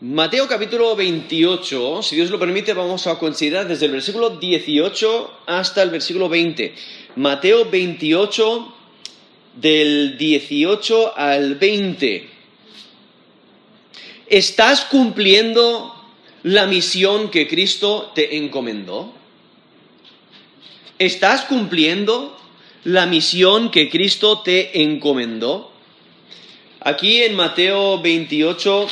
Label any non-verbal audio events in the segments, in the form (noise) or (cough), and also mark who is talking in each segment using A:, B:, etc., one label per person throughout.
A: Mateo capítulo 28, si Dios lo permite, vamos a considerar desde el versículo 18 hasta el versículo 20. Mateo 28, del 18 al 20. ¿Estás cumpliendo la misión que Cristo te encomendó? ¿Estás cumpliendo la misión que Cristo te encomendó? Aquí en Mateo 28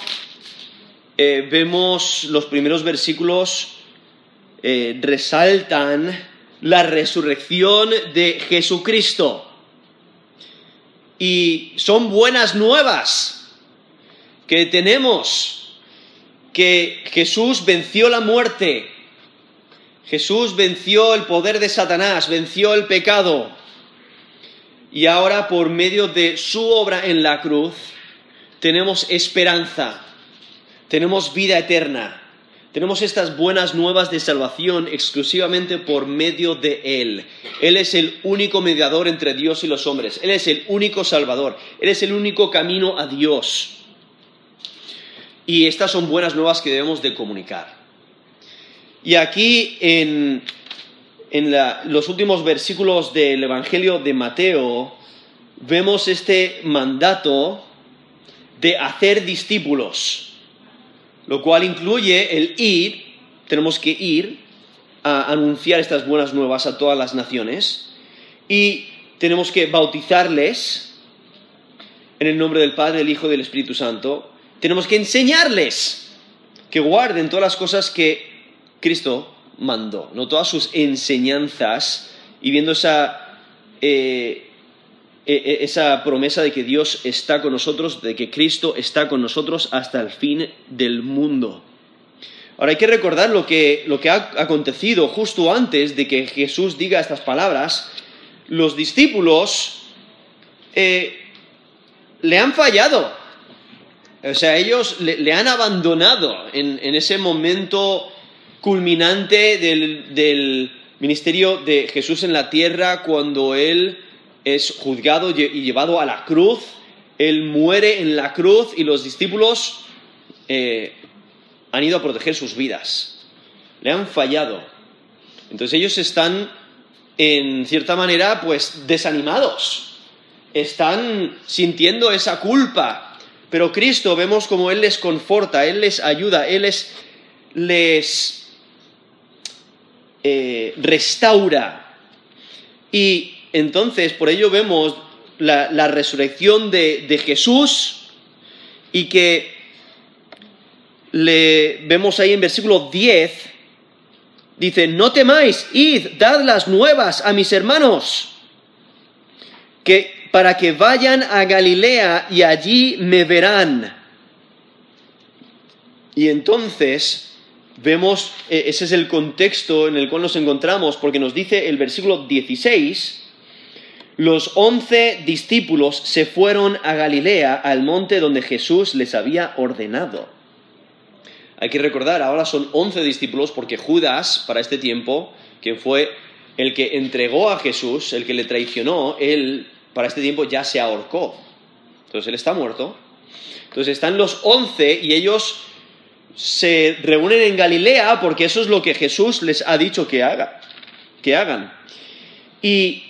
A: eh, vemos los primeros versículos eh, resaltan la resurrección de Jesucristo. Y son buenas nuevas que tenemos, que Jesús venció la muerte, Jesús venció el poder de Satanás, venció el pecado. Y ahora por medio de su obra en la cruz tenemos esperanza tenemos vida eterna. Tenemos estas buenas nuevas de salvación exclusivamente por medio de Él. Él es el único mediador entre Dios y los hombres. Él es el único salvador. Él es el único camino a Dios. Y estas son buenas nuevas que debemos de comunicar. Y aquí en, los últimos versículos del Evangelio de Mateo vemos este mandato de hacer discípulos lo cual incluye el ir, tenemos que ir a anunciar estas buenas nuevas a todas las naciones y tenemos que bautizarles en el nombre del Padre, del Hijo y del Espíritu Santo. Tenemos que enseñarles que guarden todas las cosas que Cristo mandó, no todas sus enseñanzas y viendo esa eh, esa promesa de que Dios está con nosotros, de que Cristo está con nosotros hasta el fin del mundo. Ahora hay que recordar lo que, ha acontecido justo antes de que Jesús diga estas palabras. Los discípulos eh, le han fallado. O sea, ellos le, han abandonado en, ese momento culminante del, del ministerio de Jesús en la tierra cuando Él es juzgado y llevado a la cruz, él muere en la cruz y los discípulos eh, han ido a proteger sus vidas, le han fallado. Entonces ellos están, en cierta manera, pues desanimados, están sintiendo esa culpa, pero Cristo vemos como Él les conforta, Él les ayuda, Él les, eh, restaura. Y entonces, por ello vemos la, resurrección de, Jesús y que le vemos ahí en versículo 10, dice, no temáis, id, dad las nuevas a mis hermanos, que para que vayan a Galilea y allí me verán. Y entonces vemos, e, ese es el contexto en el cual nos encontramos, porque nos dice el versículo 16, los once discípulos se fueron a Galilea, al monte donde Jesús les había ordenado. Hay que recordar, ahora son once discípulos porque Judas, para este tiempo, que fue el que entregó a Jesús, el que le traicionó, él para este tiempo ya se ahorcó. Entonces él está muerto. Entonces están los once y ellos se reúnen en Galilea porque eso es lo que Jesús les ha dicho que, haga, que hagan. Y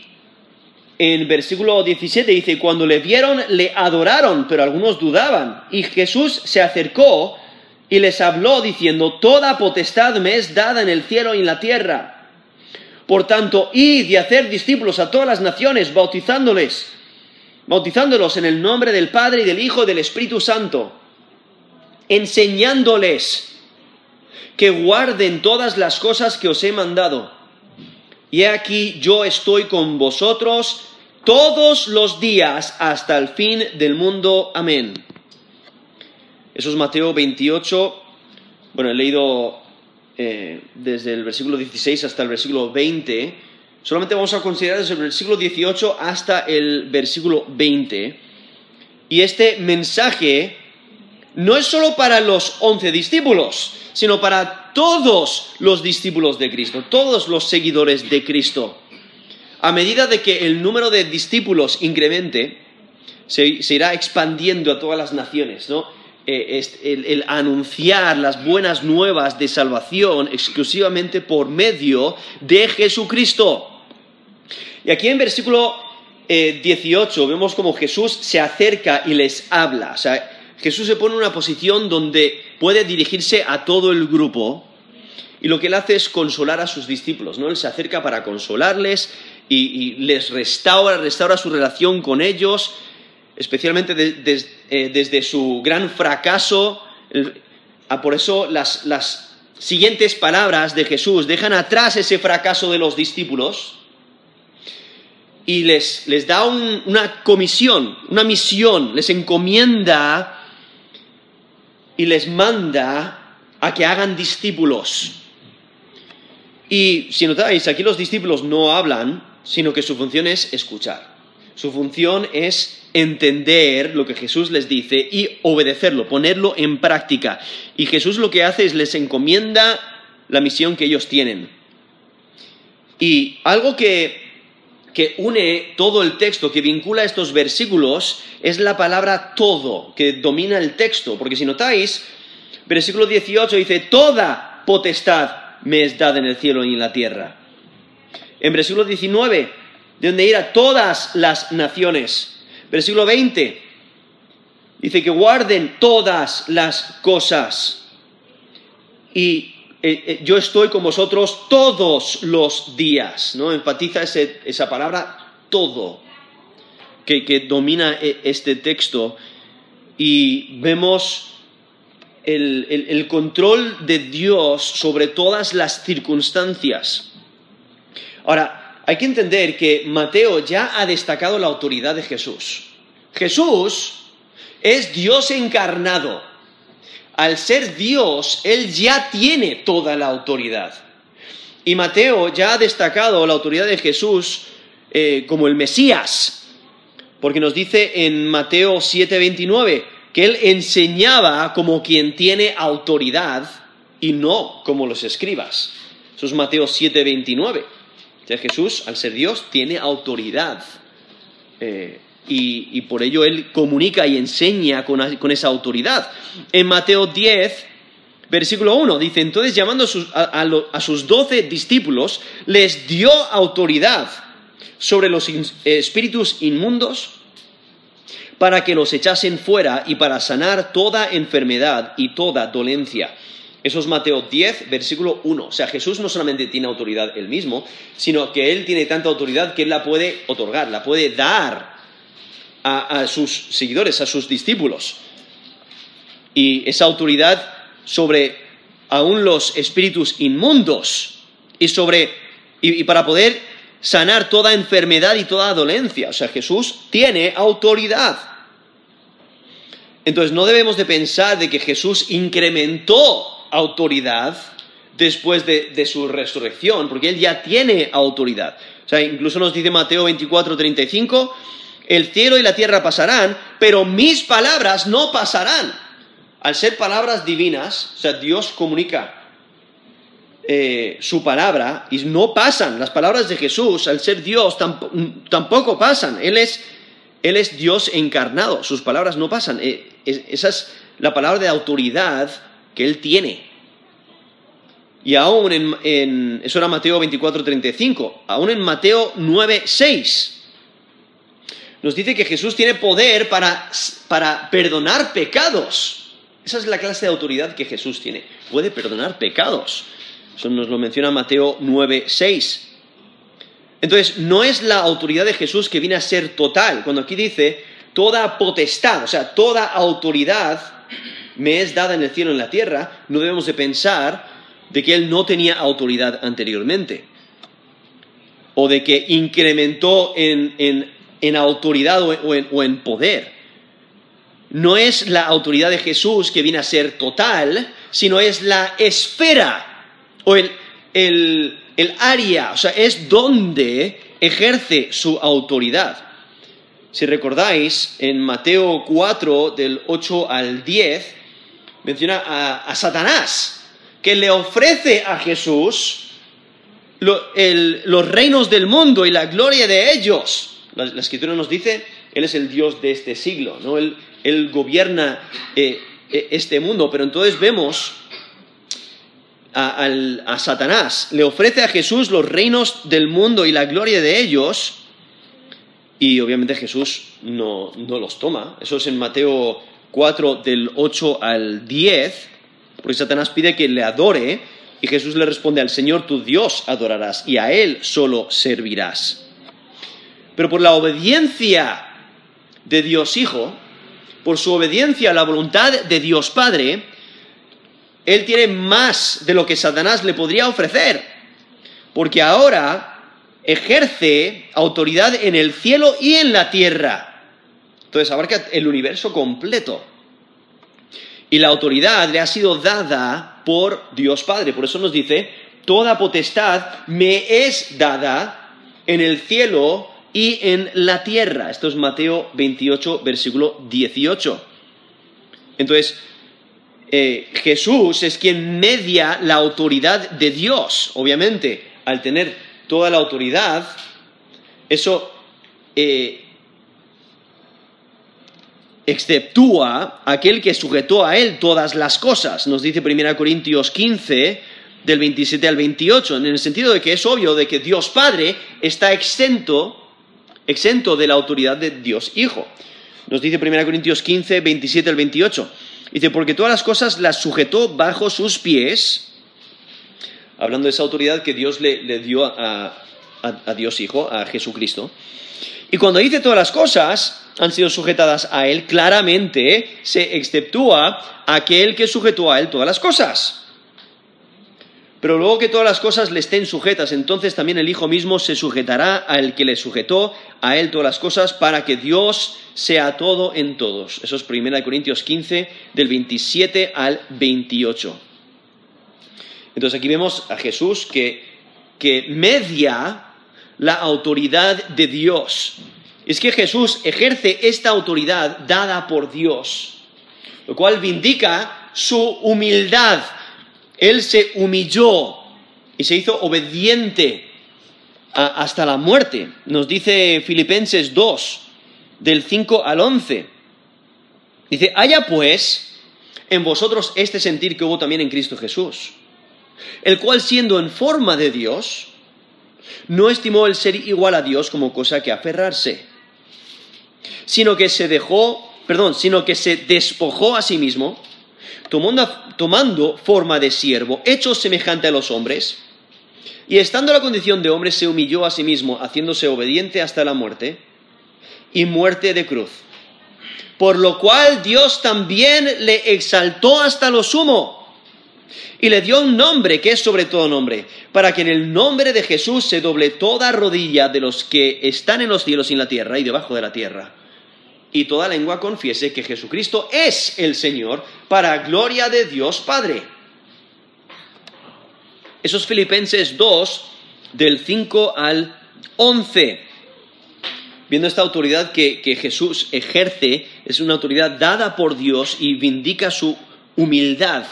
A: en versículo 17 dice, cuando le vieron, le adoraron, pero algunos dudaban. Y Jesús se acercó y les habló diciendo, Toda potestad me es dada en el cielo y en la tierra. Por tanto, id y hacer discípulos a todas las naciones, bautizándoles, bautizándolos en el nombre del Padre y del Hijo y del Espíritu Santo, enseñándoles que guarden todas las cosas que os he mandado. Y aquí yo estoy con vosotros todos los días hasta el fin del mundo. Amén. Eso es Mateo 28. Bueno, he leído eh, desde el versículo 16 hasta el versículo 20. Solamente vamos a considerar desde el versículo 18 hasta el versículo 20. Y este mensaje no es solo para los once discípulos, sino para todos los discípulos de Cristo, todos los seguidores de Cristo a medida de que el número de discípulos incremente, se, irá expandiendo a todas las naciones, ¿no? eh, el, anunciar las buenas nuevas de salvación exclusivamente por medio de Jesucristo. Y aquí en versículo 18 vemos como Jesús se acerca y les habla. O sea, Jesús se pone en una posición donde puede dirigirse a todo el grupo y lo que él hace es consolar a sus discípulos, ¿no? Él se acerca para consolarles y, les restaura, restaura su relación con ellos, especialmente eh, desde su gran fracaso. Por eso las, siguientes palabras de Jesús dejan atrás ese fracaso de los discípulos y les, da una comisión, una misión, les encomienda y les manda a que hagan discípulos. Y si notáis, aquí los discípulos no hablan, sino que su función es escuchar. Su función es entender lo que Jesús les dice y obedecerlo, ponerlo en práctica. Y Jesús lo que hace es les encomienda la misión que ellos tienen. Y algo que, que une todo el texto, que vincula estos versículos, es la palabra todo, que domina el texto. Porque si notáis, versículo 18 dice, toda potestad me es dada en el cielo y en la tierra. En versículo 19, de donde ir a todas las naciones. Versículo 20, dice que guarden todas las cosas. Y eh, eh, yo estoy con vosotros todos los días, ¿no? Enfatiza esa palabra todo, que, domina eh, este texto. Y vemos el, control de Dios sobre todas las circunstancias. Ahora, hay que entender que Mateo ya ha destacado la autoridad de Jesús. Jesús es Dios encarnado. Al ser Dios, Él ya tiene toda la autoridad. Y Mateo ya ha destacado la autoridad de Jesús eh, como el Mesías, porque nos dice en Mateo 7:29, que él enseñaba como quien tiene autoridad y no como los escribas. Eso es Mateo 7:29. O Jesús, al ser Dios, tiene autoridad. Eh, y, por ello él comunica y enseña con, esa autoridad. En Mateo 10, versículo 1, dice, entonces llamando a sus doce discípulos, les dio autoridad sobre los espíritus inmundos para que los echasen fuera y para sanar toda enfermedad y toda dolencia. Eso es Mateo 10, versículo 1. O sea, Jesús no solamente tiene autoridad él mismo, sino que él tiene tanta autoridad que él la puede otorgar, la puede dar a, sus seguidores, a sus discípulos. Y esa autoridad sobre aún los espíritus inmundos y sobre y para poder sanar toda enfermedad y toda dolencia. O sea, Jesús tiene autoridad. Entonces no debemos de pensar de que Jesús incrementó autoridad después de, su resurrección, porque Él ya tiene autoridad. O sea, incluso nos dice Mateo 24, 35, el cielo y la tierra pasarán, pero mis palabras no pasarán. Al ser palabras divinas, o sea, Dios comunica eh, su palabra y no pasan. Las palabras de Jesús, al ser Dios, tampoco pasan. Él es, él es Dios encarnado, sus palabras no pasan. Eh, esa es la palabra de autoridad que él tiene. Y aún en, eso era Mateo 24, 35, aún en Mateo 9, 6, nos dice que Jesús tiene poder para, para perdonar pecados. Esa es la clase de autoridad que Jesús tiene. Puede perdonar pecados. Eso nos lo menciona Mateo 9, 6. Entonces, no es la autoridad de Jesús que viene a ser total. Cuando aquí dice, toda potestad, o sea, toda autoridad me es dada en el cielo y en la tierra, no debemos de pensar de que él no tenía autoridad anteriormente, o de que incrementó en, autoridad o en, poder. No es la autoridad de Jesús que viene a ser total, sino es la esfera o el, el área, o sea, es donde ejerce su autoridad. Si recordáis, en Mateo 4, del 8 al 10, menciona a, Satanás, que le ofrece a Jesús los reinos del mundo y la gloria de ellos. La, escritura nos dice, Él es el Dios de este siglo, ¿no? Él, gobierna eh, e, este mundo. Pero entonces vemos a, a, Satanás, le ofrece a Jesús los reinos del mundo y la gloria de ellos, y obviamente Jesús no, no los toma. Eso es en Mateo 4 del 8 al 10, porque Satanás pide que le adore y Jesús le responde, al Señor tu Dios adorarás y a Él solo servirás. Pero por la obediencia de Dios Hijo, por su obediencia a la voluntad de Dios Padre, Él tiene más de lo que Satanás le podría ofrecer, porque ahora ejerce autoridad en el cielo y en la tierra. Entonces abarca el universo completo. Y la autoridad le ha sido dada por Dios Padre. Por eso nos dice, toda potestad me es dada en el cielo y en la tierra. Esto es Mateo 28, versículo 18. Entonces, eh, Jesús es quien media la autoridad de Dios. Obviamente, al tener toda la autoridad, eso eh, exceptúa aquel que sujetó a él todas las cosas. Nos dice 1 Corintios 15, del 27 al 28, en el sentido de que es obvio de que Dios Padre está exento, exento de la autoridad de Dios Hijo. Nos dice 1 Corintios 15, 27 al 28. Dice, porque todas las cosas las sujetó bajo sus pies, hablando de esa autoridad que Dios le, dio a Dios Hijo, a Jesucristo. Y cuando dice todas las cosas, han sido sujetadas a Él, claramente se exceptúa aquel que sujetó a Él todas las cosas. Pero luego que todas las cosas le estén sujetas, entonces también el Hijo mismo se sujetará al que le sujetó a Él todas las cosas para que Dios sea todo en todos. Eso es 1 Corintios 15, del 27 al 28. Entonces aquí vemos a Jesús que, que media la autoridad de Dios es que Jesús ejerce esta autoridad dada por Dios, lo cual vindica su humildad. Él se humilló y se hizo obediente hasta la muerte. Nos dice Filipenses 2, del 5 al 11. Dice, haya pues en vosotros este sentir que hubo también en Cristo Jesús, el cual siendo en forma de Dios, no estimó el ser igual a Dios como cosa que aferrarse sino que se dejó, perdón, sino que se despojó a sí mismo, tomando, tomando forma de siervo, hecho semejante a los hombres, y estando en la condición de hombre se humilló a sí mismo, haciéndose obediente hasta la muerte, y muerte de cruz. Por lo cual Dios también le exaltó hasta lo sumo y le dio un nombre que es sobre todo nombre, para que en el nombre de Jesús se doble toda rodilla de los que están en los cielos y en la tierra y debajo de la tierra y toda lengua confiese que Jesucristo es el Señor para gloria de Dios Padre. Esos Filipenses 2, del 5 al 11. Viendo esta autoridad que, que Jesús ejerce, es una autoridad dada por Dios y vindica su humildad.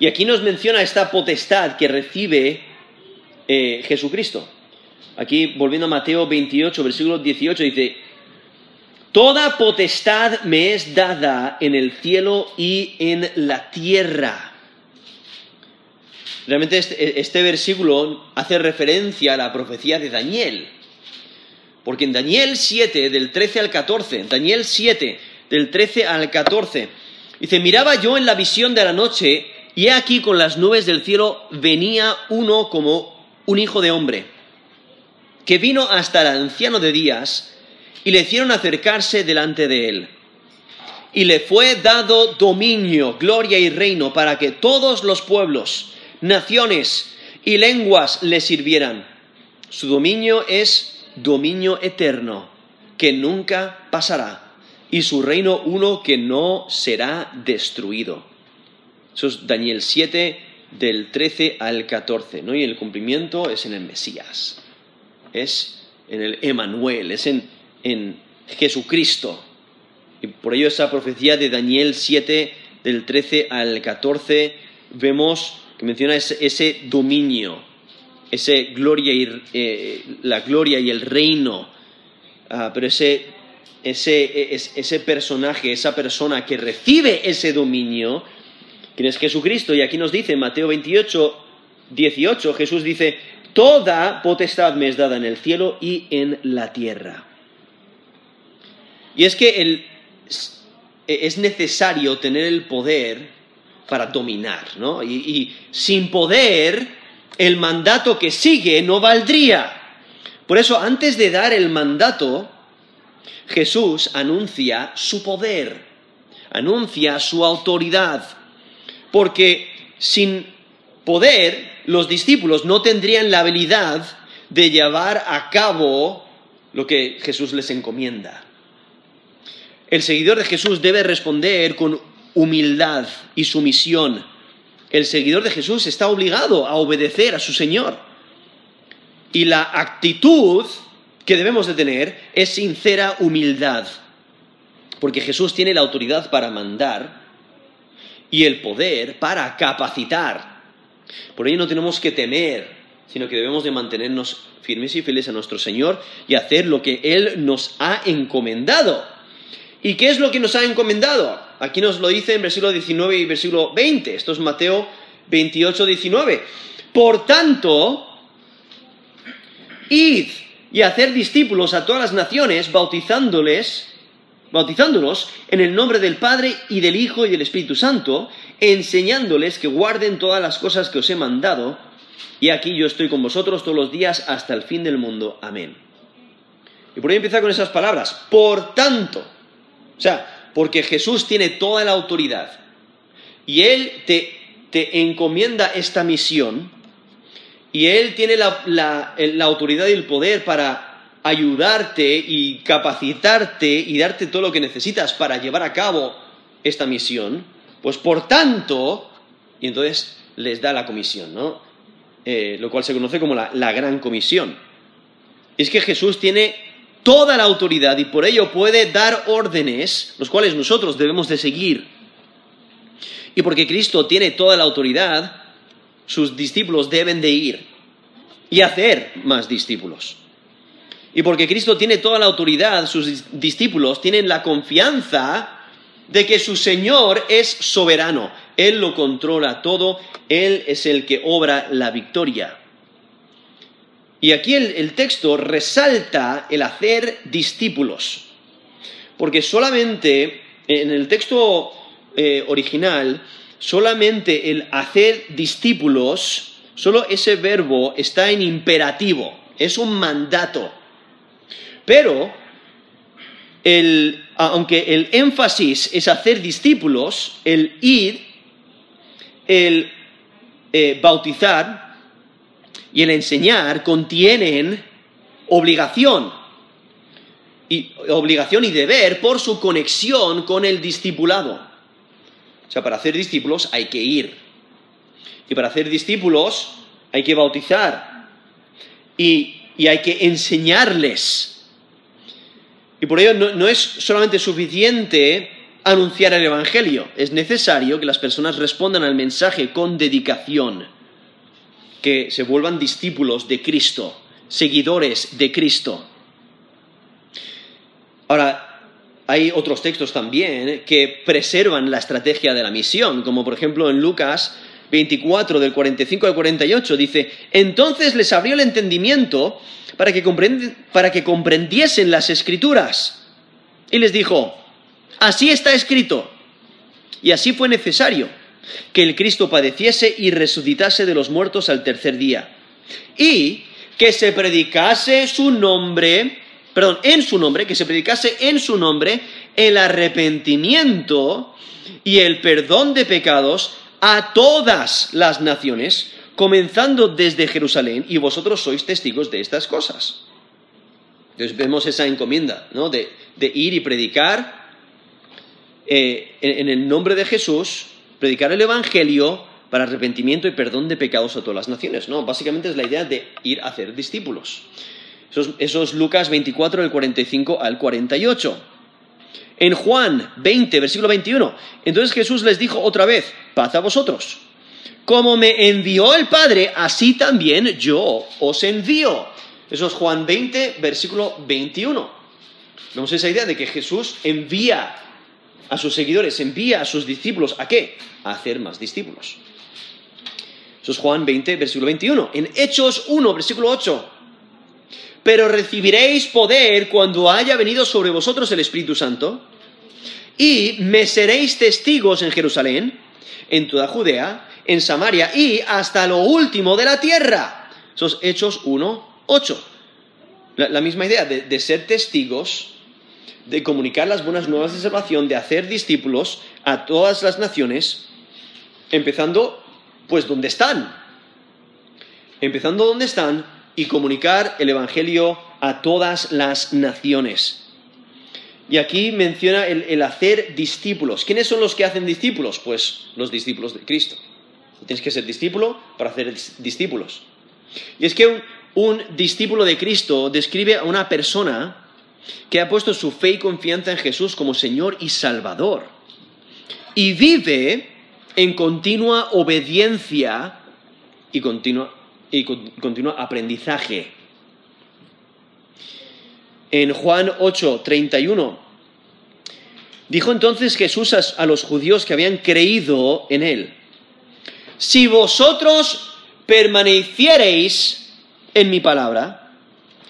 A: Y aquí nos menciona esta potestad que recibe eh, Jesucristo. Aquí, volviendo a Mateo 28, versículo 18, dice, Toda potestad me es dada en el cielo y en la tierra. Realmente este, este, versículo hace referencia a la profecía de Daniel. Porque en Daniel 7, del 13 al 14, Daniel 7, del 13 al 14, dice, miraba yo en la visión de la noche, y he aquí con las nubes del cielo venía uno como un hijo de hombre, que vino hasta el anciano de días, y le hicieron acercarse delante de él. Y le fue dado dominio, gloria y reino para que todos los pueblos, naciones y lenguas le sirvieran. Su dominio es dominio eterno, que nunca pasará, y su reino uno que no será destruido. Eso es Daniel 7, del 13 al 14, ¿no? Y el cumplimiento es en el Mesías, es en el Emanuel, es en en Jesucristo. Y por ello esa profecía de Daniel 7, del 13 al 14, vemos que menciona ese, dominio, ese gloria y, eh, la gloria y el reino, ah, pero ese, ese, ese personaje, esa persona que recibe ese dominio, ¿quién es Jesucristo? Y aquí nos dice en Mateo 28, 18, Jesús dice, Toda potestad me es dada en el cielo y en la tierra. Y es que es necesario tener el poder para dominar, ¿no? Y sin poder, el mandato que sigue no valdría. Por eso, antes de dar el mandato, Jesús anuncia su poder, anuncia su autoridad, porque sin poder los discípulos no tendrían la habilidad de llevar a cabo lo que Jesús les encomienda. El seguidor de Jesús debe responder con humildad y sumisión. El seguidor de Jesús está obligado a obedecer a su Señor. Y la actitud que debemos de tener es sincera humildad, porque Jesús tiene la autoridad para mandar y el poder para capacitar por ello no tenemos que temer, sino que debemos de mantenernos firmes y fieles a nuestro Señor y hacer lo que Él nos ha encomendado. ¿Y qué es lo que nos ha encomendado? Aquí nos lo dice en versículo 19 y versículo 20. Esto es Mateo 28, 19. Por tanto, id y hacer discípulos a todas las naciones, bautizándoles bautizándolos en el nombre del Padre y del Hijo y del Espíritu Santo, enseñándoles que guarden todas las cosas que os he mandado, y aquí yo estoy con vosotros todos los días hasta el fin del mundo. Amén. Y por ahí empieza con esas palabras. Por tanto, o sea, porque Jesús tiene toda la autoridad y Él te, encomienda esta misión y Él tiene la autoridad y el poder para ayudarte y capacitarte y darte todo lo que necesitas para llevar a cabo esta misión, pues por tanto, y entonces les da la comisión, ¿no? Eh, lo cual se conoce como la, la gran comisión. Es que Jesús tiene toda la autoridad y por ello puede dar órdenes, los cuales nosotros debemos de seguir. Y porque Cristo tiene toda la autoridad, sus discípulos deben de ir y hacer más discípulos. Y porque Cristo tiene toda la autoridad, sus discípulos tienen la confianza de que su Señor es soberano. Él lo controla todo, Él es el que obra la victoria. Y aquí el, texto resalta el hacer discípulos, porque solamente en el texto eh, original, solamente el hacer discípulos, solo ese verbo está en imperativo, es un mandato. Pero, aunque el énfasis es hacer discípulos, el ir, el eh, bautizar y el enseñar contienen obligación. Y, obligación y deber por su conexión con el discipulado. O sea, para hacer discípulos hay que ir. Y para hacer discípulos hay que bautizar. y hay que enseñarles y por ello no, es solamente suficiente anunciar el Evangelio, es necesario que las personas respondan al mensaje con dedicación, que se vuelvan discípulos de Cristo, seguidores de Cristo. Ahora, hay otros textos también que preservan la estrategia de la misión, como por ejemplo en Lucas 24, del 45 al 48, dice, entonces les abrió el entendimiento para que, para que comprendiesen las escrituras. Y les dijo, así está escrito, y así fue necesario, que el Cristo padeciese y resucitase de los muertos al tercer día, y que se predicase su nombre, perdón, en su nombre, que se predicase en su nombre el arrepentimiento y el perdón de pecados a todas las naciones, comenzando desde Jerusalén, y vosotros sois testigos de estas cosas. Entonces vemos esa encomienda, ¿no? De, ir y predicar eh, en, el nombre de Jesús, predicar el Evangelio para arrepentimiento y perdón de pecados a todas las naciones, ¿no? Básicamente es la idea de ir a hacer discípulos. Eso es, Lucas 24, del 45 al 48. En Juan 20, versículo 21, entonces Jesús les dijo otra vez, paz a vosotros. Como me envió el Padre, así también yo os envío. Eso es Juan 20, versículo 21. Vemos esa idea de que Jesús envía a sus seguidores, envía a sus discípulos, ¿a qué? A hacer más discípulos. Eso es Juan 20, versículo 21. En Hechos 1, versículo 8. Pero recibiréis poder cuando haya venido sobre vosotros el Espíritu Santo y me seréis testigos en Jerusalén, en toda Judea, en Samaria y hasta lo último de la tierra. Esos Hechos 1, 8. La, misma idea de, de ser testigos de comunicar las buenas nuevas de salvación, de hacer discípulos a todas las naciones, empezando pues donde están, empezando donde están y comunicar el Evangelio a todas las naciones. Y aquí menciona el, hacer discípulos. ¿Quiénes son los que hacen discípulos? Pues los discípulos de Cristo. Tienes que ser discípulo para hacer discípulos. Y es que un, discípulo de Cristo describe a una persona que ha puesto su fe y confianza en Jesús como Señor y Salvador. Y vive en continua obediencia y continua, y aprendizaje. En Juan 8, 31, dijo entonces Jesús a los judíos que habían creído en él, si vosotros permaneciereis en mi palabra,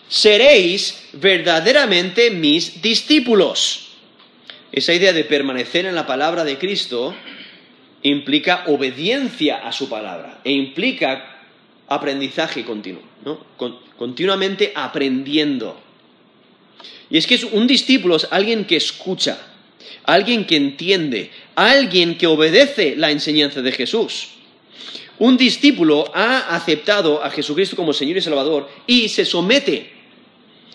A: seréis verdaderamente mis discípulos. Esa idea de permanecer en la palabra de Cristo implica obediencia a su palabra e implica aprendizaje continuo, ¿no? continuamente aprendiendo. Y es que un discípulo es alguien que escucha, alguien que entiende, alguien que obedece la enseñanza de Jesús. Un discípulo ha aceptado a Jesucristo como Señor y Salvador y se somete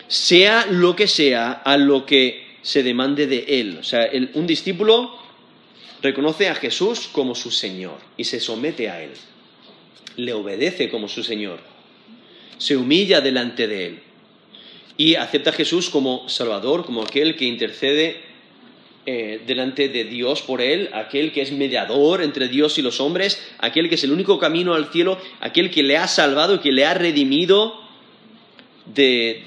A: sea lo que sea a lo que se demande de él. O sea, un discípulo reconoce a Jesús como su Señor y se somete a él. Le obedece como su Señor. Se humilla delante de él. Y acepta a Jesús como Salvador, como aquel que intercede eh, delante de Dios por él, aquel que es mediador entre Dios y los hombres, aquel que es el único camino al cielo, aquel que le ha salvado y que le ha redimido de,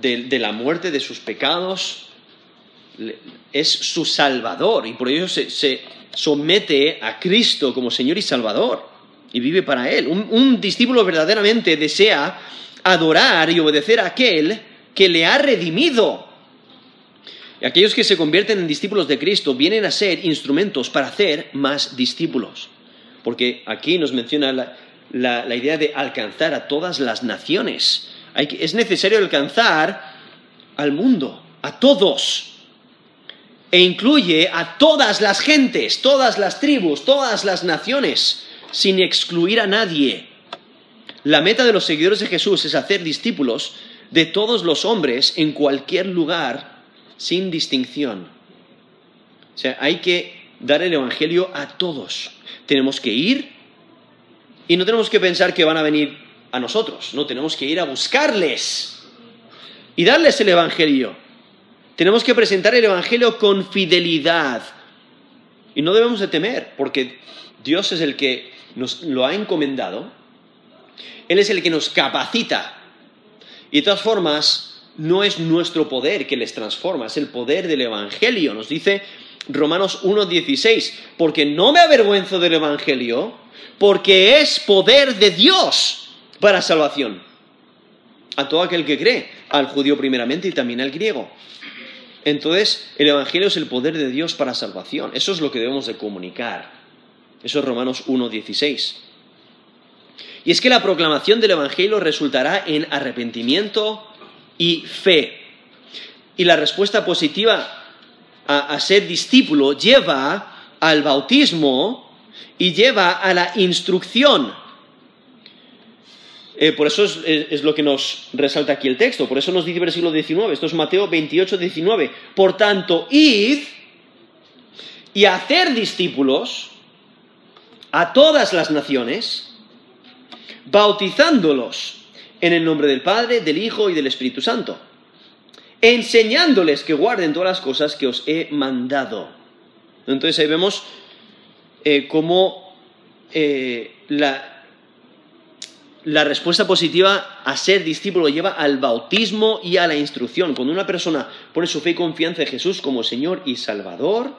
A: de, la muerte, de sus pecados, es su Salvador y por ello se, somete a Cristo como Señor y Salvador y vive para Él. Un, un, discípulo verdaderamente desea adorar y obedecer a aquel que le ha redimido. Y aquellos que se convierten en discípulos de Cristo vienen a ser instrumentos para hacer más discípulos. Porque aquí nos menciona la idea de alcanzar a todas las naciones es necesario alcanzar al mundo, a todos. E incluye a todas las gentes, todas las tribus, todas las naciones, sin excluir a nadie. La meta de los seguidores de Jesús es hacer discípulos de todos los hombres en cualquier lugar, sin distinción. O sea, hay que dar el Evangelio a todos. Tenemos que ir y no tenemos que pensar que van a venir a nosotros, no tenemos que ir a buscarles y darles el Evangelio. Tenemos que presentar el Evangelio con fidelidad y no debemos de temer, porque Dios es el que nos lo ha encomendado, Él es el que nos capacita y de todas formas no es nuestro poder que les transforma, es el poder del Evangelio. Nos dice Romanos 1.16, porque no me avergüenzo del Evangelio, porque es poder de Dios para salvación. A todo aquel que cree, al judío primeramente y también al griego. Entonces, el Evangelio es el poder de Dios para salvación. Eso es lo que debemos de comunicar. Eso es Romanos 1.16. Y es que la proclamación del Evangelio resultará en arrepentimiento y fe. Y la respuesta positiva a, ser discípulo lleva al bautismo y lleva a la instrucción eh, por eso es, lo que nos resalta aquí el texto. Por eso nos dice versículo 19. Esto es Mateo 28, 19. Por tanto, id y hacer discípulos a todas las naciones, bautizándolos en el nombre del Padre, del Hijo y del Espíritu Santo, enseñándoles que guarden todas las cosas que os he mandado. Entonces ahí vemos eh, cómo eh, la, respuesta positiva a ser discípulo lleva al bautismo y a la instrucción. Cuando una persona pone su fe y confianza en Jesús como Señor y Salvador,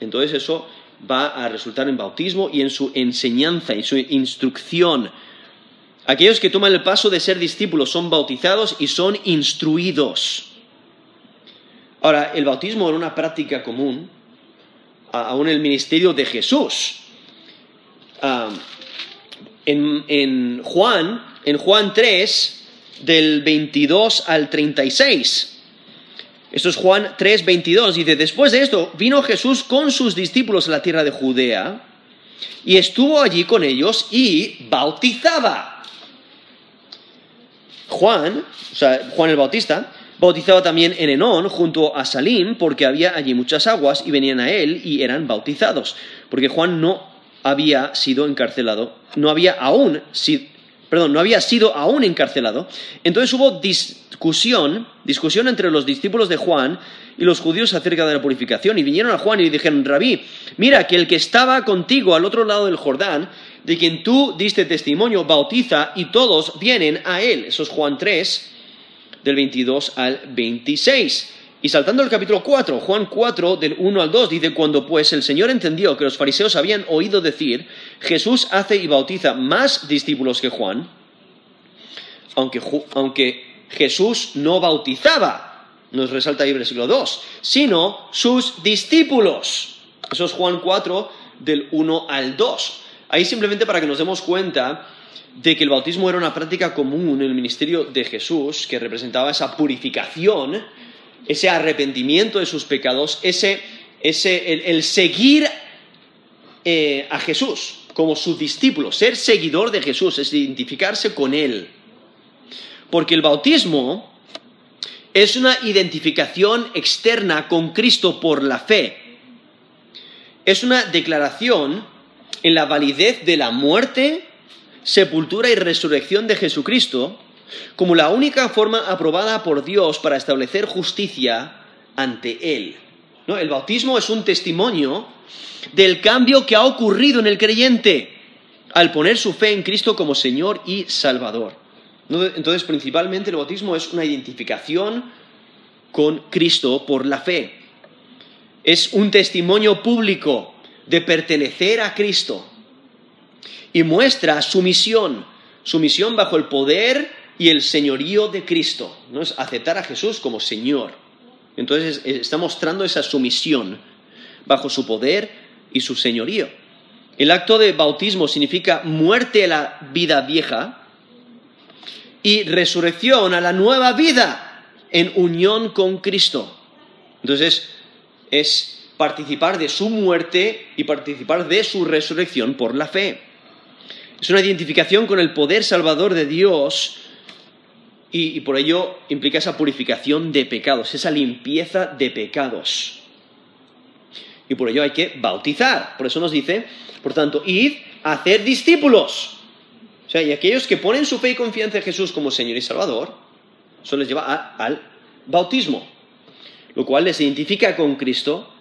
A: entonces eso va a resultar en bautismo y en su enseñanza, en su instrucción. Aquellos que toman el paso de ser discípulos son bautizados y son instruidos. Ahora, el bautismo era una práctica común, aún en el ministerio de Jesús. Ah, en, Juan, en Juan 3, del 22 al 36. Esto es Juan 3, 22. Dice, después de esto, vino Jesús con sus discípulos a la tierra de Judea y estuvo allí con ellos y bautizaba. Juan, o sea, Juan el Bautista, bautizaba también en Enón junto a Salim porque había allí muchas aguas y venían a él y eran bautizados. Porque Juan no había sido encarcelado, no había aún sido, perdón, no había sido aún encarcelado. Entonces hubo discusión, discusión entre los discípulos de Juan y los judíos acerca de la purificación. Y vinieron a Juan y le dijeron, Rabí, mira que el que estaba contigo al otro lado del Jordán, de quien tú diste testimonio, bautiza y todos vienen a él. Eso es Juan 3, del 22 al 26. Y saltando al capítulo 4, Juan 4, del 1 al 2, dice, cuando pues el Señor entendió que los fariseos habían oído decir, Jesús hace y bautiza más discípulos que Juan, aunque, aunque Jesús no bautizaba, nos resalta ahí el versículo 2, sino sus discípulos. Eso es Juan 4, del 1 al 2. Ahí simplemente para que nos demos cuenta de que el bautismo era una práctica común en el ministerio de Jesús, que representaba esa purificación ese arrepentimiento de sus pecados, ese, el, seguir eh, a Jesús como su discípulo, ser seguidor de Jesús, es identificarse con Él. Porque el bautismo es una identificación externa con Cristo por la fe. Es una declaración en la validez de la muerte, sepultura y resurrección de Jesucristo como la única forma aprobada por Dios para establecer justicia ante Él. ¿No? El bautismo es un testimonio del cambio que ha ocurrido en el creyente al poner su fe en Cristo como Señor y Salvador. Entonces, principalmente el bautismo es una identificación con Cristo por la fe. Es un testimonio público de pertenecer a Cristo y muestra su misión, su misión bajo el poder y el señorío de Cristo, ¿no? Es aceptar a Jesús como Señor. Entonces está mostrando esa sumisión bajo su poder y su señorío. El acto de bautismo significa muerte a la vida vieja y resurrección a la nueva vida en unión con Cristo. Entonces es participar de su muerte y participar de su resurrección por la fe. Es una identificación con el poder salvador de Dios y, por ello implica esa purificación de pecados, esa limpieza de pecados. Y por ello hay que bautizar. Por eso nos dice, por tanto, id a hacer discípulos. O sea, y aquellos que ponen su fe y confianza en Jesús como Señor y Salvador, eso les lleva al bautismo, lo cual les identifica con Cristo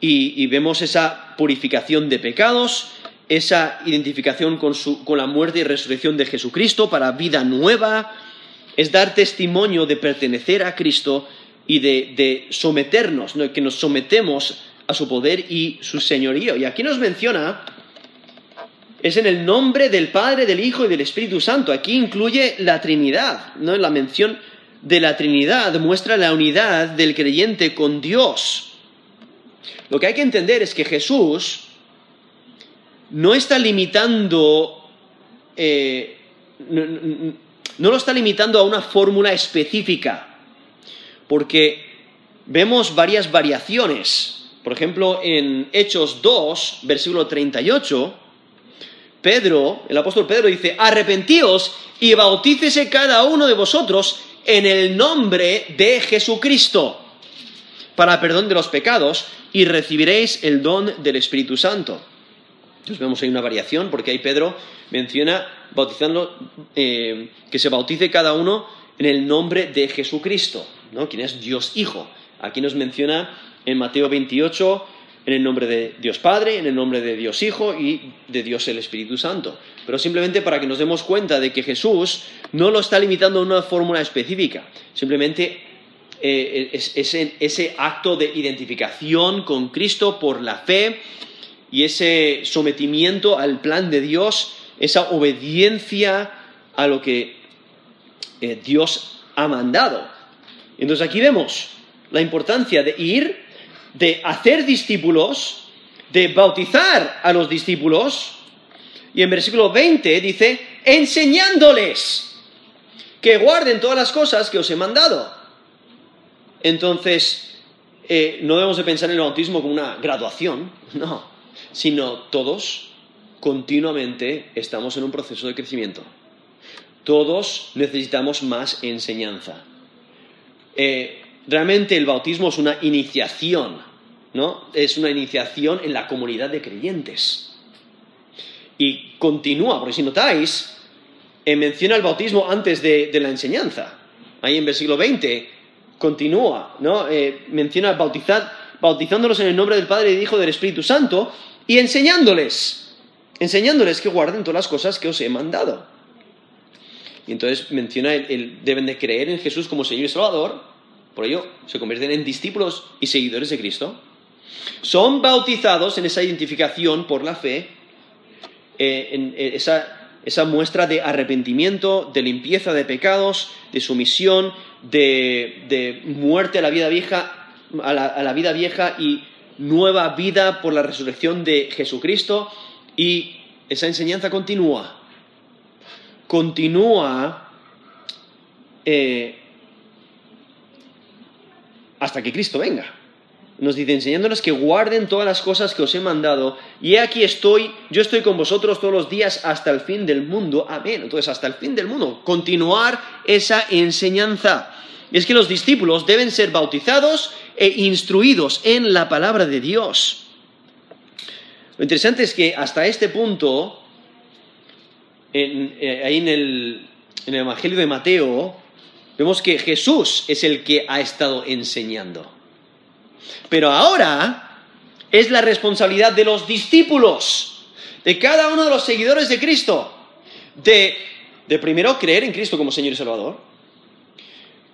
A: y, vemos esa purificación de pecados, esa identificación con, con la muerte y resurrección de Jesucristo para vida nueva, es dar testimonio de pertenecer a Cristo y de, someternos, que nos sometemos a su poder y su señorío. Y aquí nos menciona, es en el nombre del Padre, del Hijo y del Espíritu Santo. Aquí incluye la Trinidad, ¿no? La mención de la Trinidad muestra la unidad del creyente con Dios. Lo que hay que entender es que Jesús no está limitando eh, no lo está limitando a una fórmula específica, porque vemos varias variaciones. Por ejemplo, en Hechos 2, versículo 38, Pedro, el apóstol Pedro dice, arrepentíos y bautícese cada uno de vosotros en el nombre de Jesucristo para perdón de los pecados y recibiréis el don del Espíritu Santo. Entonces vemos ahí una variación porque ahí Pedro menciona bautizando, eh, que se bautice cada uno en el nombre de Jesucristo, ¿no? quien es Dios Hijo. Aquí nos menciona en Mateo 28, en el nombre de Dios Padre, en el nombre de Dios Hijo y de Dios el Espíritu Santo. Pero simplemente para que nos demos cuenta de que Jesús no lo está limitando a una fórmula específica, simplemente eh, es, ese acto de identificación con Cristo por la fe y ese sometimiento al plan de Dios, esa obediencia a lo que eh, Dios ha mandado. Entonces aquí vemos la importancia de ir de hacer discípulos, de bautizar a los discípulos, y en versículo 20 dice, enseñándoles que guarden todas las cosas que os he mandado. Entonces, eh, no debemos de pensar en el bautismo como una graduación, (laughs) no, sino todos continuamente estamos en un proceso de crecimiento. Todos necesitamos más enseñanza. Eh, realmente el bautismo es una iniciación, ¿no? Es una iniciación en la comunidad de creyentes. Y continúa, porque si notáis, eh, menciona el bautismo antes de, la enseñanza. Ahí en versículo 20 continúa, ¿no? Eh, menciona bautizad, bautizándolos en el nombre del Padre y del Hijo del Espíritu Santo y enseñándoles, enseñándoles que guarden todas las cosas que os he mandado. Y entonces menciona, el, deben de creer en Jesús como Señor y Salvador, por ello, se convierten en discípulos y seguidores de Cristo. Son bautizados en esa identificación por la fe, eh, en eh, esa, muestra de arrepentimiento, de limpieza de pecados, de sumisión, de, de muerte a la vida vieja, a la vida vieja y nueva vida por la resurrección de Jesucristo. Y esa enseñanza continúa. Continúa eh, hasta que Cristo venga. Nos dice, enseñándonos que guarden todas las cosas que os he mandado, y aquí estoy, yo estoy con vosotros todos los días hasta el fin del mundo. Amén. Entonces, hasta el fin del mundo, continuar esa enseñanza. Y es que los discípulos deben ser bautizados e instruidos en la palabra de Dios. Lo interesante es que hasta este punto, eh, ahí en el Evangelio de Mateo, vemos que Jesús es el que ha estado enseñando. Pero ahora es la responsabilidad de los discípulos, de cada uno de los seguidores de Cristo, de, primero creer en Cristo como Señor y Salvador,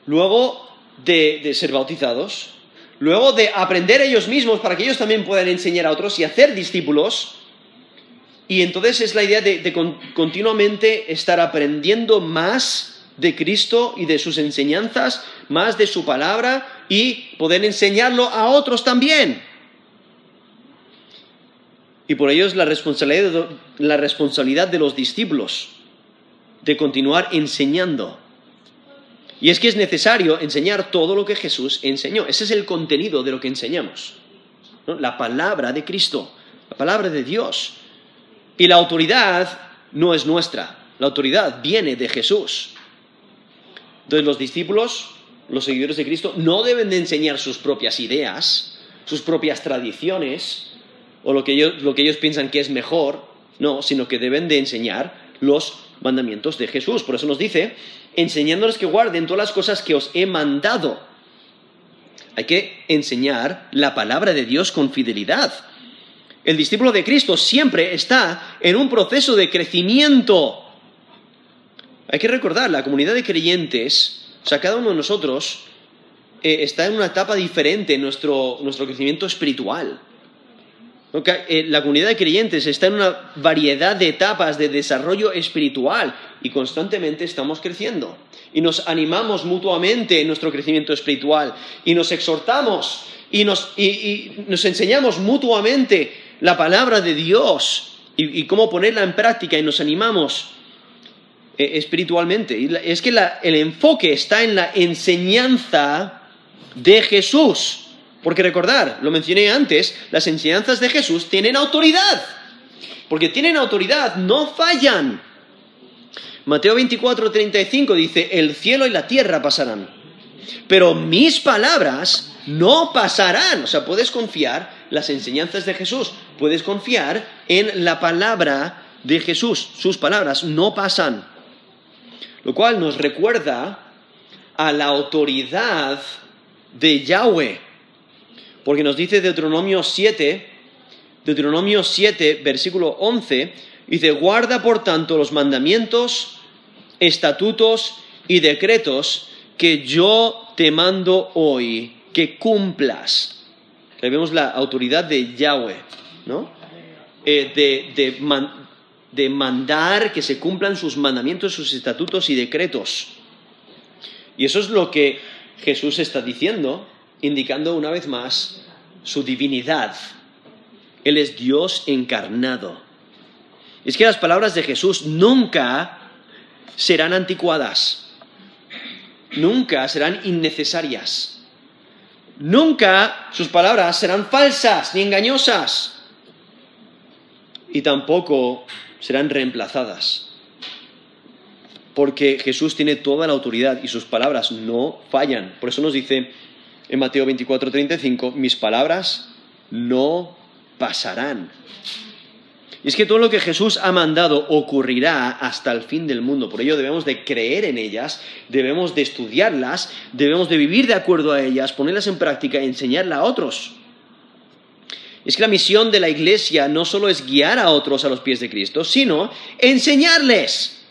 A: luego de, ser bautizados, luego de aprender ellos mismos para que ellos también puedan enseñar a otros y hacer discípulos, y entonces es la idea de, continuamente estar aprendiendo más de Cristo y de sus enseñanzas, más de su palabra y poder enseñarlo a otros también. Y por ello es la responsabilidad, la responsabilidad de los discípulos de continuar enseñando. Y es que es necesario enseñar todo lo que Jesús enseñó. Ese es el contenido de lo que enseñamos. La palabra de Cristo, la palabra de Dios. Y la autoridad no es nuestra, la autoridad viene de Jesús. Entonces los discípulos, los seguidores de Cristo, no deben de enseñar sus propias ideas, sus propias tradiciones, o lo que ellos, lo que ellos piensan que es mejor, no, sino que deben de enseñar los mandamientos de Jesús. Por eso nos dice, enseñándoles que guarden todas las cosas que os he mandado. Hay que enseñar la palabra de Dios con fidelidad. El discípulo de Cristo siempre está en un proceso de crecimiento hay que recordar, la comunidad de creyentes, o sea, cada uno de nosotros eh, está en una etapa diferente en nuestro, crecimiento espiritual. Eh, la comunidad de creyentes está en una variedad de etapas de desarrollo espiritual y constantemente estamos creciendo. Y nos animamos mutuamente en nuestro crecimiento espiritual y nos exhortamos y nos, enseñamos mutuamente la palabra de Dios y, y cómo ponerla en práctica y nos animamos eh, espiritualmente. es que el enfoque está en la enseñanza de Jesús. Porque recordar, lo mencioné antes, las enseñanzas de Jesús tienen autoridad. Porque tienen autoridad, no fallan. Mateo 24, 35 dice, el cielo y la tierra pasarán. Pero mis palabras no pasarán. O sea, puedes confiar las enseñanzas de Jesús. Puedes confiar en la palabra de Jesús. Sus palabras no pasan lo cual nos recuerda a la autoridad de Yahweh. Porque nos dice Deuteronomio 7, Deuteronomio 7, versículo 11, dice, guarda por tanto los mandamientos, estatutos y decretos que yo te mando hoy, que cumplas. Ahí vemos la autoridad de Yahweh, ¿no? Eh, de, mandar que se cumplan sus mandamientos, sus estatutos y decretos. Y eso es lo que Jesús está diciendo, indicando una vez más su divinidad. Él es Dios encarnado. Es que las palabras de Jesús nunca serán anticuadas, nunca serán innecesarias, nunca sus palabras serán falsas ni engañosas y tampoco serán reemplazadas. Porque Jesús tiene toda la autoridad y sus palabras no fallan. Por eso nos dice en Mateo 24, 35, mis palabras no pasarán. Y es que todo lo que Jesús ha mandado ocurrirá hasta el fin del mundo. Por ello debemos de creer en ellas, debemos de estudiarlas, debemos de vivir de acuerdo a ellas, ponerlas en práctica enseñarlas a otros. Es que la misión de la iglesia no solo es guiar a otros a los pies de Cristo, sino enseñarles.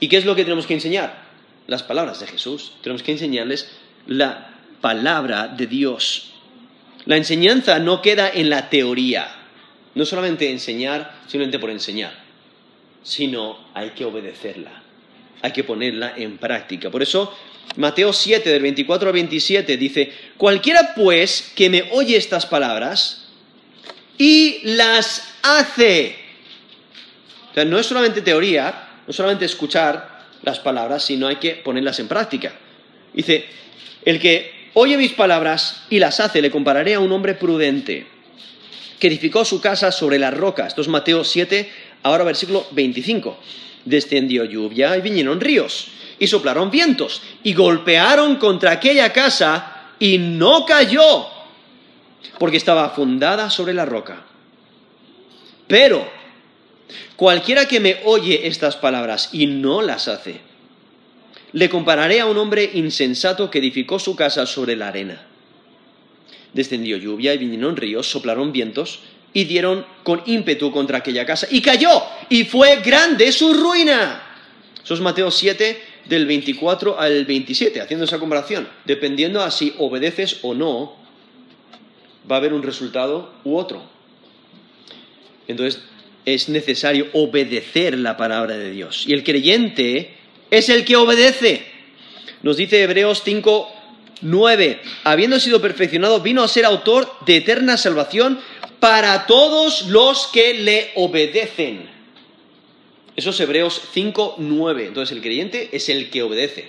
A: ¿Y qué es lo que tenemos que enseñar? Las palabras de Jesús. Tenemos que enseñarles la palabra de Dios. La enseñanza no queda en la teoría. No solamente enseñar simplemente por enseñar, sino hay que obedecerla. Hay que ponerla en práctica. Por eso Mateo 7, del 24 al 27, dice, cualquiera pues que me oye estas palabras y las hace. No es solamente teoría, no es solamente escuchar las palabras, sino hay que ponerlas en práctica. Dice, el que oye mis palabras y las hace, le compararé a un hombre prudente que edificó su casa sobre la roca. Esto es Mateo 7, ahora versículo 25. Descendió lluvia y vinieron ríos y soplaron vientos y golpearon contra aquella casa y no cayó porque estaba fundada sobre la roca. Pero cualquiera que me oye estas palabras y no las hace, le compararé a un hombre insensato que edificó su casa sobre la arena. Descendió lluvia y vinieron ríos, soplaron vientos y dieron con ímpetu contra aquella casa y cayó y fue grande su ruina. Eso es Mateo 7 del 24 al 27, haciendo esa comparación, dependiendo a si obedeces o no va a haber un resultado u otro. Entonces es necesario obedecer la palabra de Dios. Y el creyente es el que obedece. Nos dice Hebreos 5, 9, habiendo sido perfeccionado, vino a ser autor de eterna salvación para todos los que le obedecen. Eso es Hebreos 5, 9. Entonces el creyente es el que obedece.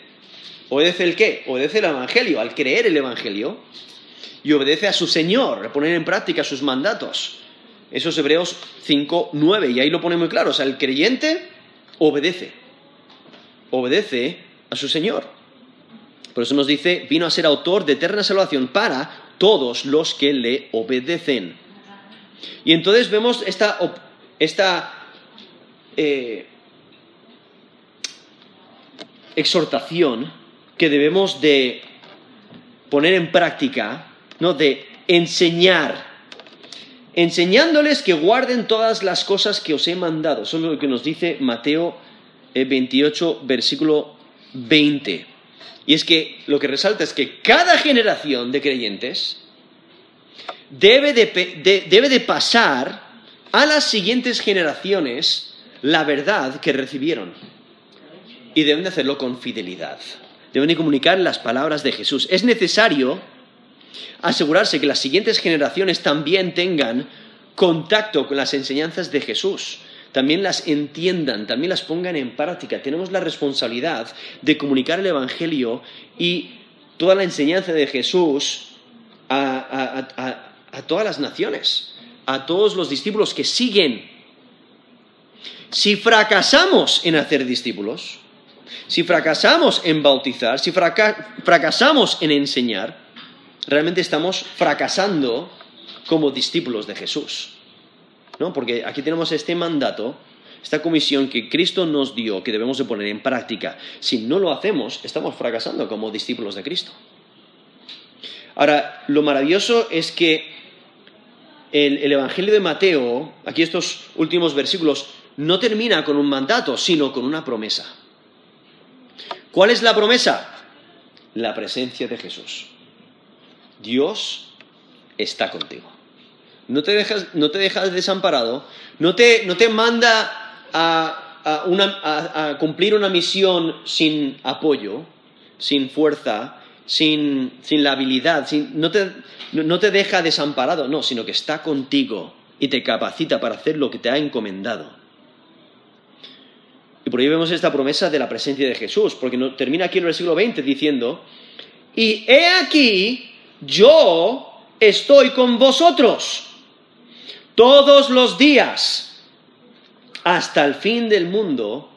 A: ¿Obedece el qué? Obedece el Evangelio. Al creer el Evangelio, y obedece a su Señor, poner en práctica sus mandatos. Eso es Hebreos 5, 9, y ahí lo pone muy claro. O sea, el creyente obedece, obedece a su Señor. Por eso nos dice, vino a ser autor de eterna salvación para todos los que le obedecen. Y entonces vemos esta, esta eh, exhortación que debemos de poner en práctica no, de enseñar, enseñándoles que guarden todas las cosas que os he mandado. Eso es lo que nos dice Mateo 28, eh, versículo 20. Y es que lo que resalta es que cada generación de creyentes debe de, debe de pasar a las siguientes generaciones la verdad que recibieron. Y deben de hacerlo con fidelidad. Deben de comunicar las palabras de Jesús. Es necesario asegurarse que las siguientes generaciones también tengan contacto con las enseñanzas de Jesús, también las entiendan, también las pongan en práctica. Tenemos la responsabilidad de comunicar el Evangelio y toda la enseñanza de Jesús a, todas las naciones, a todos los discípulos que siguen. Si fracasamos en hacer discípulos, si fracasamos en bautizar, si fracasamos en enseñar, realmente estamos fracasando como discípulos de Jesús. ¿no? Porque aquí tenemos este mandato, esta comisión que Cristo nos dio, que debemos de poner en práctica. Si no lo hacemos, estamos fracasando como discípulos de Cristo. Ahora, lo maravilloso es que el, el, Evangelio de Mateo, aquí estos últimos versículos, no termina con un mandato, sino con una promesa. ¿Cuál es la promesa? La presencia de Jesús. Dios está contigo. No te dejas, no te dejas desamparado, no te, no te manda a, cumplir una misión sin apoyo, sin fuerza, sin, sin la habilidad, sin, no, te, no te deja desamparado, no, sino que está contigo y te capacita para hacer lo que te ha encomendado. Y por ahí vemos esta promesa de la presencia de Jesús, porque termina aquí en el versículo 20 diciendo, y he aquí, yo estoy con vosotros todos los días hasta el fin del mundo.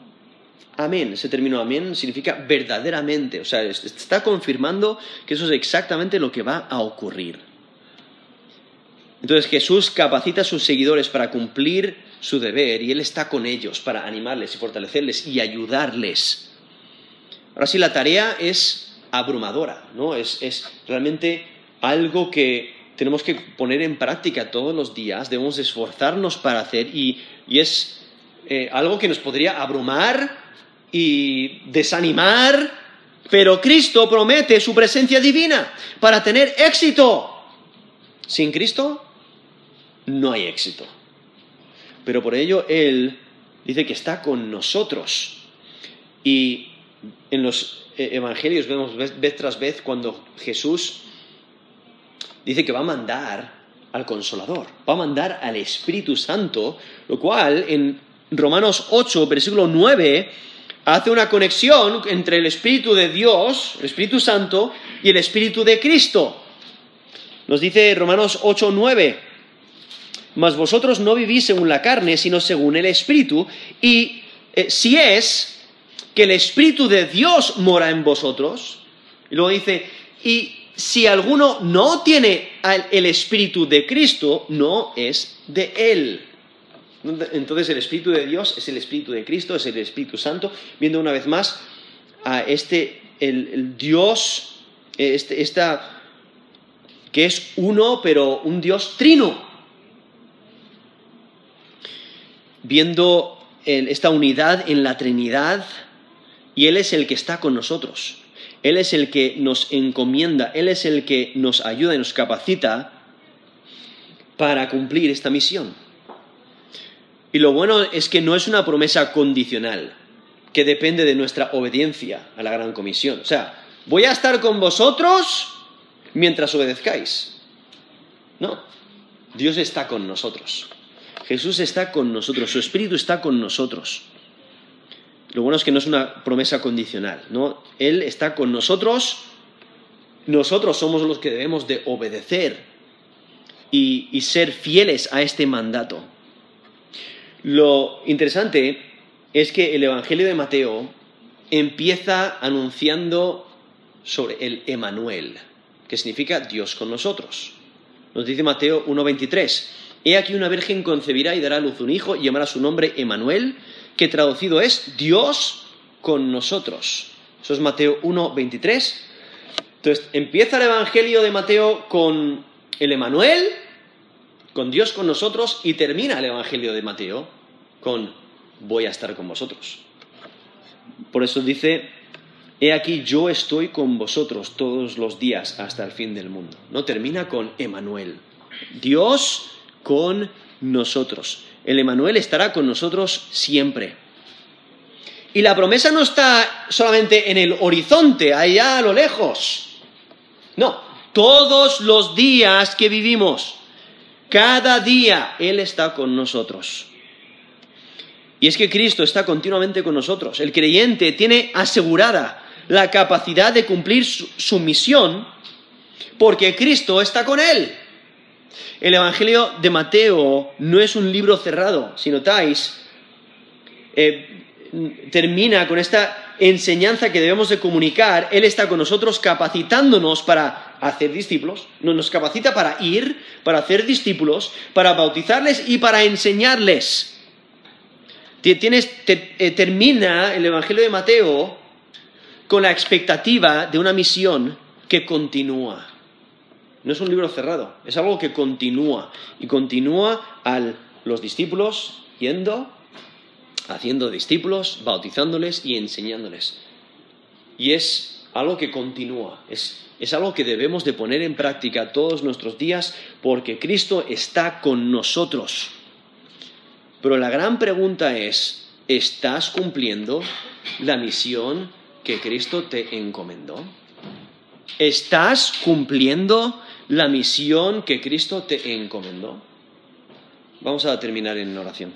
A: Amén. Ese término amén significa verdaderamente. O sea, está confirmando que eso es exactamente lo que va a ocurrir. Entonces Jesús capacita a sus seguidores para cumplir su deber y Él está con ellos para animarles y fortalecerles y ayudarles. Ahora sí, la tarea es abrumadora, ¿no? Es, es realmente algo que tenemos que poner en práctica todos los días, debemos esforzarnos para hacer y, es eh, algo que nos podría abrumar y desanimar, pero Cristo promete su presencia divina para tener éxito. Sin Cristo no hay éxito. Pero por ello Él dice que está con nosotros. Y en los evangelios vemos vez tras vez cuando Jesús dice que va a mandar al Consolador, va a mandar al Espíritu Santo, lo cual en Romanos 8, versículo 9, hace una conexión entre el Espíritu de Dios, el Espíritu Santo, y el Espíritu de Cristo. Nos dice Romanos 8, 9, mas vosotros no vivís según la carne, sino según el Espíritu, y eh, si es que el Espíritu de Dios mora en vosotros, y luego dice, y si alguno no tiene el Espíritu de Cristo, no es de Él. Entonces el Espíritu de Dios es el Espíritu de Cristo, es el Espíritu Santo, viendo una vez más a este, el, Dios, este, esta, que es uno, pero un Dios trino. Viendo esta unidad en la Trinidad, y Él es el que está con nosotros. Él es el que nos encomienda, Él es el que nos ayuda y nos capacita para cumplir esta misión. Y lo bueno es que no es una promesa condicional, que depende de nuestra obediencia a la gran comisión. O sea, voy a estar con vosotros mientras obedezcáis. No, Dios está con nosotros. Jesús está con nosotros, su Espíritu está con nosotros. Lo bueno es que no es una promesa condicional, ¿no? Él está con nosotros, nosotros somos los que debemos de obedecer y, y ser fieles a este mandato. Lo interesante es que el Evangelio de Mateo empieza anunciando sobre el Emanuel, que significa Dios con nosotros. Nos dice Mateo 1.23, He aquí una virgen concebirá y dará a luz un hijo y llamará su nombre Emanuel, que traducido es Dios con nosotros. Eso es Mateo 1, 23. Entonces, empieza el Evangelio de Mateo con el Emanuel, con Dios con nosotros, y termina el Evangelio de Mateo con voy a estar con vosotros. Por eso dice, he aquí yo estoy con vosotros todos los días hasta el fin del mundo. No termina con Emanuel. Dios con nosotros el Emanuel estará con nosotros siempre. Y la promesa no está solamente en el horizonte, allá a lo lejos. No, todos los días que vivimos, cada día Él está con nosotros. Y es que Cristo está continuamente con nosotros. El creyente tiene asegurada la capacidad de cumplir su, misión porque Cristo está con Él. El Evangelio de Mateo no es un libro cerrado, si notáis, eh, termina con esta enseñanza que debemos de comunicar. Él está con nosotros capacitándonos para hacer discípulos, nos capacita para ir, para hacer discípulos, para bautizarles y para enseñarles. Eh, termina el Evangelio de Mateo con la expectativa de una misión que continúa. No es un libro cerrado, es algo que continúa. Y continúa a los discípulos yendo, haciendo discípulos, bautizándoles y enseñándoles. Y es algo que continúa, es, es algo que debemos de poner en práctica todos nuestros días porque Cristo está con nosotros. Pero la gran pregunta es, ¿estás cumpliendo la misión que Cristo te encomendó? ¿Estás cumpliendo la misión que Cristo te encomendó? Vamos a terminar en oración.